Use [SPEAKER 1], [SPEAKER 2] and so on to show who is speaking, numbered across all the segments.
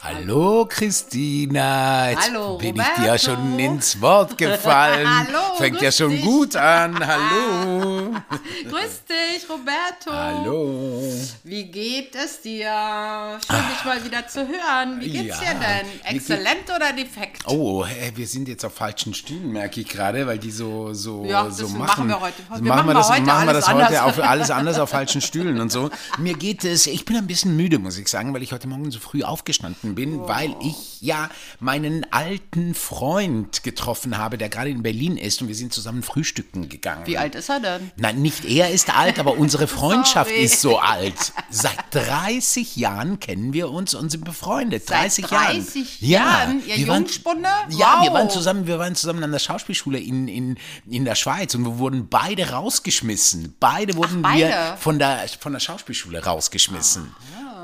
[SPEAKER 1] Hallo Christina, jetzt
[SPEAKER 2] Hallo,
[SPEAKER 1] bin ich dir ja schon ins Wort gefallen.
[SPEAKER 2] Hallo,
[SPEAKER 1] Fängt ja schon
[SPEAKER 2] dich.
[SPEAKER 1] gut an. Hallo.
[SPEAKER 2] Grüß dich, Roberto.
[SPEAKER 1] Hallo.
[SPEAKER 2] Wie geht es dir? Schön, dich mal wieder zu hören. Wie geht's.
[SPEAKER 1] Ja,
[SPEAKER 2] dir denn? Exzellent oder defekt?
[SPEAKER 1] Oh, hey, wir sind jetzt auf falschen Stühlen, merke ich gerade, weil die so so
[SPEAKER 2] Ja,
[SPEAKER 1] so
[SPEAKER 2] das
[SPEAKER 1] machen.
[SPEAKER 2] machen wir heute. Wir
[SPEAKER 1] machen wir das,
[SPEAKER 2] heute
[SPEAKER 1] machen wir das heute auf alles anders auf falschen Stühlen und so. Mir geht es, ich bin ein bisschen müde, muss ich sagen, weil ich heute Morgen so früh aufgestanden bin, weil ich ja meinen alten Freund getroffen habe, der gerade in Berlin ist und wir sind zusammen frühstücken gegangen.
[SPEAKER 2] Wie alt ist er denn?
[SPEAKER 1] Nein, nicht er ist alt, aber unsere Freundschaft
[SPEAKER 2] Sorry.
[SPEAKER 1] ist so alt. Seit 30 Jahren kennen wir uns und sind befreundet.
[SPEAKER 2] Seit
[SPEAKER 1] 30,
[SPEAKER 2] 30
[SPEAKER 1] Jahren.
[SPEAKER 2] Jahren? Ihr
[SPEAKER 1] wir waren-
[SPEAKER 2] Jungspunde?
[SPEAKER 1] Ja, wir
[SPEAKER 2] Wow.
[SPEAKER 1] waren zusammen, wir waren zusammen an der Schauspielschule in, in, in der Schweiz und wir wurden beide rausgeschmissen. Beide wurden
[SPEAKER 2] Ach,
[SPEAKER 1] wir
[SPEAKER 2] beide?
[SPEAKER 1] von der, von der Schauspielschule rausgeschmissen.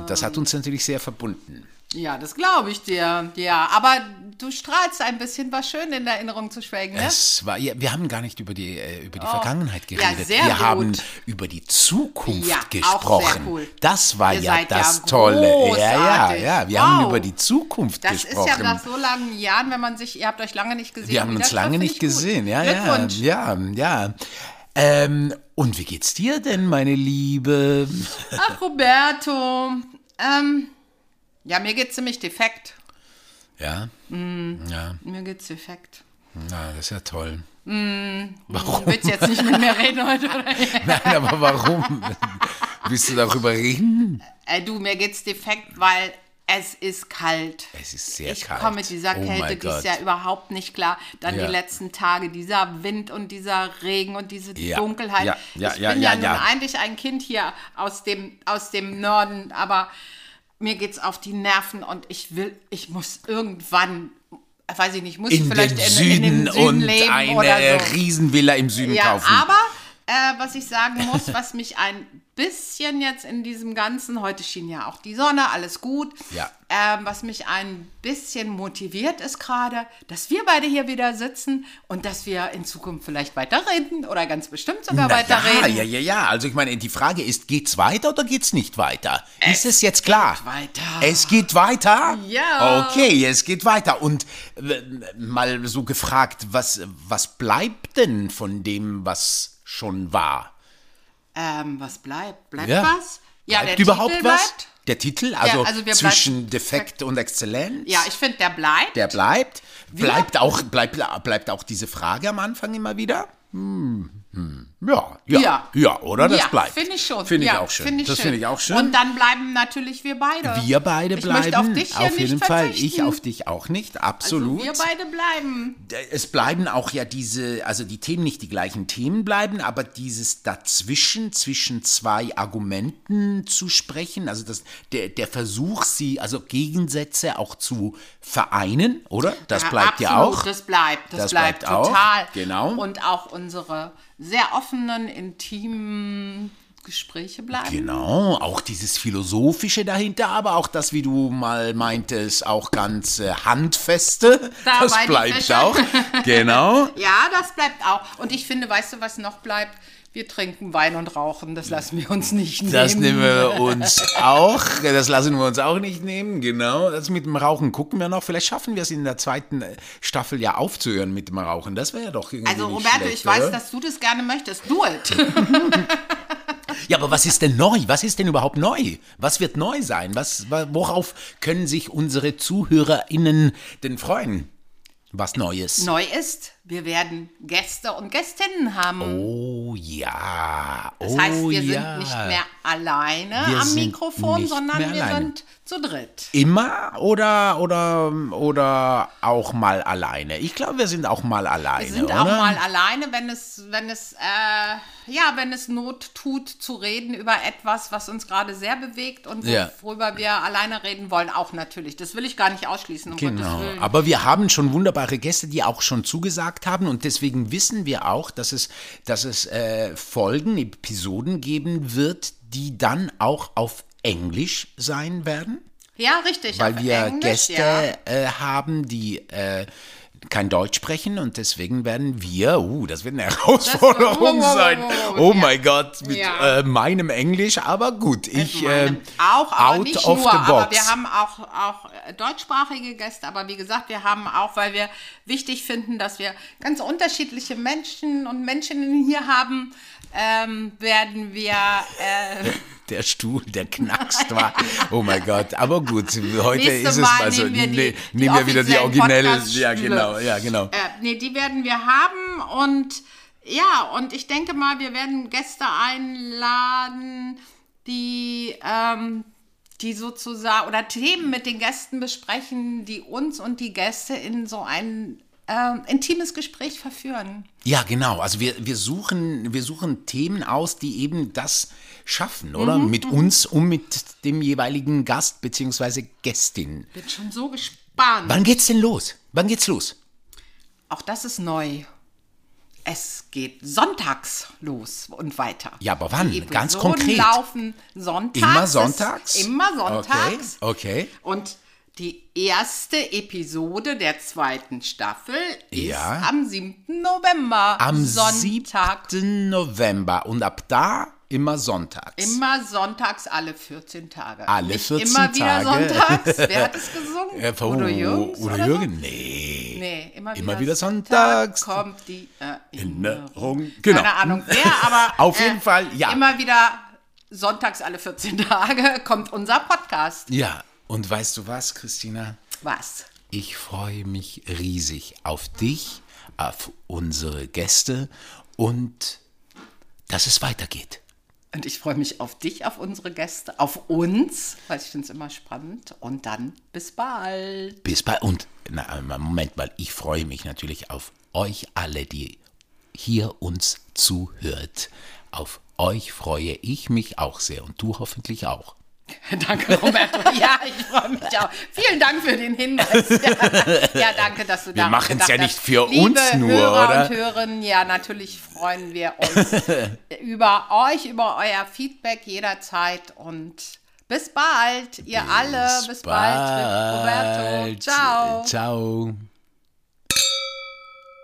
[SPEAKER 1] Und das hat uns natürlich sehr verbunden.
[SPEAKER 2] Ja, das glaube ich dir. Ja, aber du strahlst ein bisschen, war schön in Erinnerung zu schwelgen, ne?
[SPEAKER 1] Es war, ja, wir haben gar nicht über die, äh, über die Vergangenheit
[SPEAKER 2] Ja,
[SPEAKER 1] geredet.
[SPEAKER 2] sehr
[SPEAKER 1] wir
[SPEAKER 2] gut.
[SPEAKER 1] haben über die Zukunft
[SPEAKER 2] Ja, auch sehr
[SPEAKER 1] gesprochen.
[SPEAKER 2] cool.
[SPEAKER 1] Das war
[SPEAKER 2] Ihr
[SPEAKER 1] ja
[SPEAKER 2] seid ja
[SPEAKER 1] das Tolle. Ja, ja,
[SPEAKER 2] großartig.
[SPEAKER 1] ja. Wir haben
[SPEAKER 2] Wow.
[SPEAKER 1] über die Zukunft
[SPEAKER 2] Das
[SPEAKER 1] gesprochen.
[SPEAKER 2] ist ja nach so langen Jahren, wenn man sich, ihr habt euch lange nicht gesehen.
[SPEAKER 1] wir haben uns lange nicht
[SPEAKER 2] gut.
[SPEAKER 1] gesehen. Ja, ja, ja, ja. Ähm, und wie geht's dir denn, meine Liebe?
[SPEAKER 2] Ach, Roberto. Ähm, ja, mir geht's ziemlich defekt.
[SPEAKER 1] Ja,
[SPEAKER 2] Mm.
[SPEAKER 1] ja,
[SPEAKER 2] Mir geht's defekt.
[SPEAKER 1] na, das ist ja toll.
[SPEAKER 2] Warum? Willst du jetzt nicht mit mir reden heute? Oder?
[SPEAKER 1] Nein, aber warum? Willst du darüber reden?
[SPEAKER 2] äh, du, mir geht's defekt, weil es ist kalt.
[SPEAKER 1] Es ist sehr
[SPEAKER 2] ich
[SPEAKER 1] kalt.
[SPEAKER 2] komme mit dieser
[SPEAKER 1] Oh
[SPEAKER 2] Kälte dieses. Jahr überhaupt nicht klar. Dann
[SPEAKER 1] Ja.
[SPEAKER 2] die letzten Tage, dieser Wind und dieser Regen und diese
[SPEAKER 1] Ja.
[SPEAKER 2] Dunkelheit.
[SPEAKER 1] Ja, ja,
[SPEAKER 2] ich
[SPEAKER 1] ja,
[SPEAKER 2] bin
[SPEAKER 1] ja,
[SPEAKER 2] ja, nun
[SPEAKER 1] ja.
[SPEAKER 2] eigentlich ein Kind hier aus dem, aus dem Norden, aber mir geht's auf die Nerven und ich will, ich muss irgendwann, weiß ich nicht, muss ich
[SPEAKER 1] In
[SPEAKER 2] vielleicht
[SPEAKER 1] den
[SPEAKER 2] in,
[SPEAKER 1] Süden
[SPEAKER 2] in den Süden
[SPEAKER 1] und
[SPEAKER 2] leben
[SPEAKER 1] eine
[SPEAKER 2] oder so.
[SPEAKER 1] Riesenvilla im Süden
[SPEAKER 2] Ja,
[SPEAKER 1] kaufen.
[SPEAKER 2] aber äh, was ich sagen muss, was mich ein bisschen jetzt in diesem Ganzen, heute schien ja auch die Sonne, alles gut.
[SPEAKER 1] Ja.
[SPEAKER 2] Ähm, was mich ein bisschen motiviert ist gerade, dass wir beide hier wieder sitzen und dass wir in Zukunft vielleicht weiterreden oder ganz bestimmt sogar
[SPEAKER 1] Na ja,
[SPEAKER 2] weiterreden.
[SPEAKER 1] ja, ja, ja. Also ich meine, die Frage ist, geht's weiter oder geht's nicht weiter? ist es jetzt klar?
[SPEAKER 2] weiter.
[SPEAKER 1] Es geht weiter?
[SPEAKER 2] Ja.
[SPEAKER 1] Okay, es geht weiter. Und äh, mal so gefragt, was, was bleibt denn von dem, was schon war?
[SPEAKER 2] Ähm, was bleibt? Bleibt
[SPEAKER 1] Ja.
[SPEAKER 2] was? Ja,
[SPEAKER 1] bleibt
[SPEAKER 2] der
[SPEAKER 1] überhaupt
[SPEAKER 2] Titel
[SPEAKER 1] was?
[SPEAKER 2] bleibt.
[SPEAKER 1] Der Titel, also,
[SPEAKER 2] also wir
[SPEAKER 1] zwischen
[SPEAKER 2] bleibt-
[SPEAKER 1] Defekt und Exzellenz?
[SPEAKER 2] Ja, ich finde, der bleibt.
[SPEAKER 1] Der bleibt. Bleibt auch, bleibt, bleibt auch diese Frage am Anfang immer wieder? Hm, hm. Ja, ja, ja,
[SPEAKER 2] Ja.
[SPEAKER 1] oder? Das
[SPEAKER 2] ja,
[SPEAKER 1] bleibt.
[SPEAKER 2] Finde ich schon.
[SPEAKER 1] Finde ich
[SPEAKER 2] ja,
[SPEAKER 1] auch schön.
[SPEAKER 2] find ich
[SPEAKER 1] das finde ich auch schön.
[SPEAKER 2] Und dann bleiben natürlich wir beide.
[SPEAKER 1] wir beide
[SPEAKER 2] ich
[SPEAKER 1] bleiben.
[SPEAKER 2] Möchte auf dich hier
[SPEAKER 1] jeden
[SPEAKER 2] nicht
[SPEAKER 1] Fall.
[SPEAKER 2] verzichten.
[SPEAKER 1] Ich auf dich auch nicht. Absolut.
[SPEAKER 2] Also wir beide bleiben.
[SPEAKER 1] es bleiben auch ja diese, also die Themen nicht die gleichen Themen bleiben, aber dieses dazwischen, zwischen zwei Argumenten zu sprechen, also das, der, der Versuch, sie, also Gegensätze auch zu vereinen, oder? Das
[SPEAKER 2] Ja,
[SPEAKER 1] bleibt ja
[SPEAKER 2] absolut,
[SPEAKER 1] auch.
[SPEAKER 2] Das bleibt, das,
[SPEAKER 1] Das
[SPEAKER 2] bleibt,
[SPEAKER 1] bleibt auch,
[SPEAKER 2] total.
[SPEAKER 1] genau.
[SPEAKER 2] Und auch unsere sehr offenen, intimen Gespräche bleiben.
[SPEAKER 1] Genau, auch dieses Philosophische dahinter, aber auch das, wie du mal meintest, auch ganz äh, Handfeste,
[SPEAKER 2] Da
[SPEAKER 1] das bleibt auch. Genau.
[SPEAKER 2] Ja, das bleibt auch. Und ich finde, weißt du, was noch bleibt? Wir trinken Wein und rauchen. Das lassen wir uns nicht nehmen.
[SPEAKER 1] Das nehmen wir uns auch. Das lassen wir uns auch nicht nehmen. Genau. Das mit dem Rauchen gucken wir noch. Vielleicht schaffen wir es in der zweiten äh, Staffel ja aufzuhören mit dem Rauchen. Das wäre ja doch irgendwie
[SPEAKER 2] Also, Roberto,
[SPEAKER 1] schlecht,
[SPEAKER 2] ich weiß,
[SPEAKER 1] oder?
[SPEAKER 2] dass du das gerne möchtest. Do it.
[SPEAKER 1] Ja, aber was ist denn neu? Was ist denn überhaupt neu? Was wird neu sein? Was, wa- worauf können sich unsere ZuhörerInnen denn freuen? Was Neues?
[SPEAKER 2] Neu ist, wir werden Gäste und Gästinnen haben.
[SPEAKER 1] Oh ja.
[SPEAKER 2] Das
[SPEAKER 1] oh,
[SPEAKER 2] heißt, wir
[SPEAKER 1] ja.
[SPEAKER 2] sind nicht mehr alleine
[SPEAKER 1] Wir
[SPEAKER 2] am Mikrofon, sondern wir
[SPEAKER 1] alleine.
[SPEAKER 2] sind zu dritt.
[SPEAKER 1] Immer oder, oder, oder auch mal alleine? Ich glaube, wir sind auch mal alleine,
[SPEAKER 2] Wir sind
[SPEAKER 1] oder?
[SPEAKER 2] auch mal alleine, wenn es, wenn es, äh, ja, wenn es Not tut, zu reden über etwas, was uns gerade sehr bewegt und
[SPEAKER 1] Ja.
[SPEAKER 2] worüber wir alleine reden wollen, auch natürlich. Das will ich gar nicht ausschließen, um
[SPEAKER 1] Genau, aber wir haben schon wunderbare Gäste, die auch schon zugesagt haben und deswegen wissen wir auch, dass es, dass es äh, Folgen, Episoden geben wird, die dann auch auf Englisch sein werden,
[SPEAKER 2] ja, richtig.
[SPEAKER 1] weil wir
[SPEAKER 2] Englisch,
[SPEAKER 1] Gäste
[SPEAKER 2] Ja.
[SPEAKER 1] äh, haben, die äh, kein Deutsch sprechen und deswegen werden wir, uh, das wird eine Herausforderung
[SPEAKER 2] Das-
[SPEAKER 1] sein.
[SPEAKER 2] oh,
[SPEAKER 1] Oh
[SPEAKER 2] ja.
[SPEAKER 1] mein Gott, mit
[SPEAKER 2] Ja.
[SPEAKER 1] äh, meinem Englisch, aber gut, ich äh,
[SPEAKER 2] auch, aber
[SPEAKER 1] out
[SPEAKER 2] nicht
[SPEAKER 1] of
[SPEAKER 2] nur,
[SPEAKER 1] the
[SPEAKER 2] aber
[SPEAKER 1] box.
[SPEAKER 2] wir haben auch, auch äh, deutschsprachige Gäste, aber wie gesagt, wir haben auch, weil wir wichtig finden, dass wir ganz unterschiedliche Menschen und Menscheninnen hier haben, ähm, werden wir äh,
[SPEAKER 1] der Stuhl, der knackst war. Oh mein Gott, aber gut, heute
[SPEAKER 2] Nächste
[SPEAKER 1] ist es
[SPEAKER 2] Mal
[SPEAKER 1] also
[SPEAKER 2] nehmen wir die-
[SPEAKER 1] ne-
[SPEAKER 2] die
[SPEAKER 1] nehmen wir wieder die originelle, ja genau, ja genau.
[SPEAKER 2] Äh, nee, die werden wir haben und ja, und ich denke mal, wir werden Gäste einladen, die, ähm, die sozusagen oder Themen mit den Gästen besprechen, die uns und die Gäste in so ein ähm, intimes Gespräch verführen.
[SPEAKER 1] Ja, genau. Also wir, wir, suchen, wir suchen Themen aus, die eben das schaffen, oder?
[SPEAKER 2] Mhm,
[SPEAKER 1] Mit uns und mit dem jeweiligen Gast bzw. Gästin.
[SPEAKER 2] Bin schon so gespannt.
[SPEAKER 1] Wann geht's denn los? Wann geht's los?
[SPEAKER 2] Auch das ist neu. Es geht sonntags los und weiter.
[SPEAKER 1] Ja, aber wann?
[SPEAKER 2] Die
[SPEAKER 1] Ganz konkret.
[SPEAKER 2] laufen sonntags.
[SPEAKER 1] Immer sonntags?
[SPEAKER 2] Immer sonntags.
[SPEAKER 1] Okay, okay.
[SPEAKER 2] Und die erste Episode der zweiten Staffel ist
[SPEAKER 1] Ja.
[SPEAKER 2] am 7. November.
[SPEAKER 1] Am
[SPEAKER 2] Sonntag.
[SPEAKER 1] 7. November und ab da immer sonntags.
[SPEAKER 2] Immer sonntags alle 14 Tage.
[SPEAKER 1] Alle
[SPEAKER 2] Nicht
[SPEAKER 1] 14
[SPEAKER 2] immer wieder
[SPEAKER 1] Tage.
[SPEAKER 2] sonntags. Wer hat es gesungen?
[SPEAKER 1] Äh, von-
[SPEAKER 2] Udo Jürgens?
[SPEAKER 1] Udo
[SPEAKER 2] oder
[SPEAKER 1] Jürgen? Nee.
[SPEAKER 2] Nee, immer,
[SPEAKER 1] Immer
[SPEAKER 2] wieder,
[SPEAKER 1] wieder
[SPEAKER 2] Sonntag
[SPEAKER 1] sonntags.
[SPEAKER 2] kommt die
[SPEAKER 1] Erinnerung. Genau.
[SPEAKER 2] Keine Ahnung wer, aber
[SPEAKER 1] Auf jeden Fall, ja.
[SPEAKER 2] Immer wieder sonntags alle 14 Tage kommt unser Podcast.
[SPEAKER 1] Ja, und weißt du was, Christina?
[SPEAKER 2] Was?
[SPEAKER 1] Ich freue mich riesig auf dich, auf unsere Gäste und dass es weitergeht.
[SPEAKER 2] Und ich freue mich auf dich, auf unsere Gäste, auf uns, weil ich finde es immer spannend. Und dann bis bald.
[SPEAKER 1] Bis bald. Und na, Moment mal, ich freue mich natürlich auf euch alle, die hier uns zuhört. Auf euch freue ich mich auch sehr und du hoffentlich auch.
[SPEAKER 2] Danke, Roberto. Ja, ich freue mich auch. Vielen Dank für den Hinweis. Ja, ja danke, dass du
[SPEAKER 1] Wir
[SPEAKER 2] daran
[SPEAKER 1] machen's
[SPEAKER 2] gedacht
[SPEAKER 1] ja
[SPEAKER 2] hast.
[SPEAKER 1] nicht für
[SPEAKER 2] Liebe
[SPEAKER 1] uns nur,
[SPEAKER 2] Hörer
[SPEAKER 1] oder?
[SPEAKER 2] und Hörerinnen, ja, natürlich freuen wir uns über euch, über euer Feedback jederzeit und bis bald, ihr alle. Bis bald, Roberto. Ciao.
[SPEAKER 1] Ciao.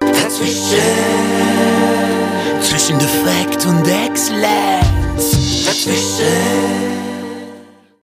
[SPEAKER 3] Dazwischen,
[SPEAKER 1] Zwischen Defekt und Exzellent.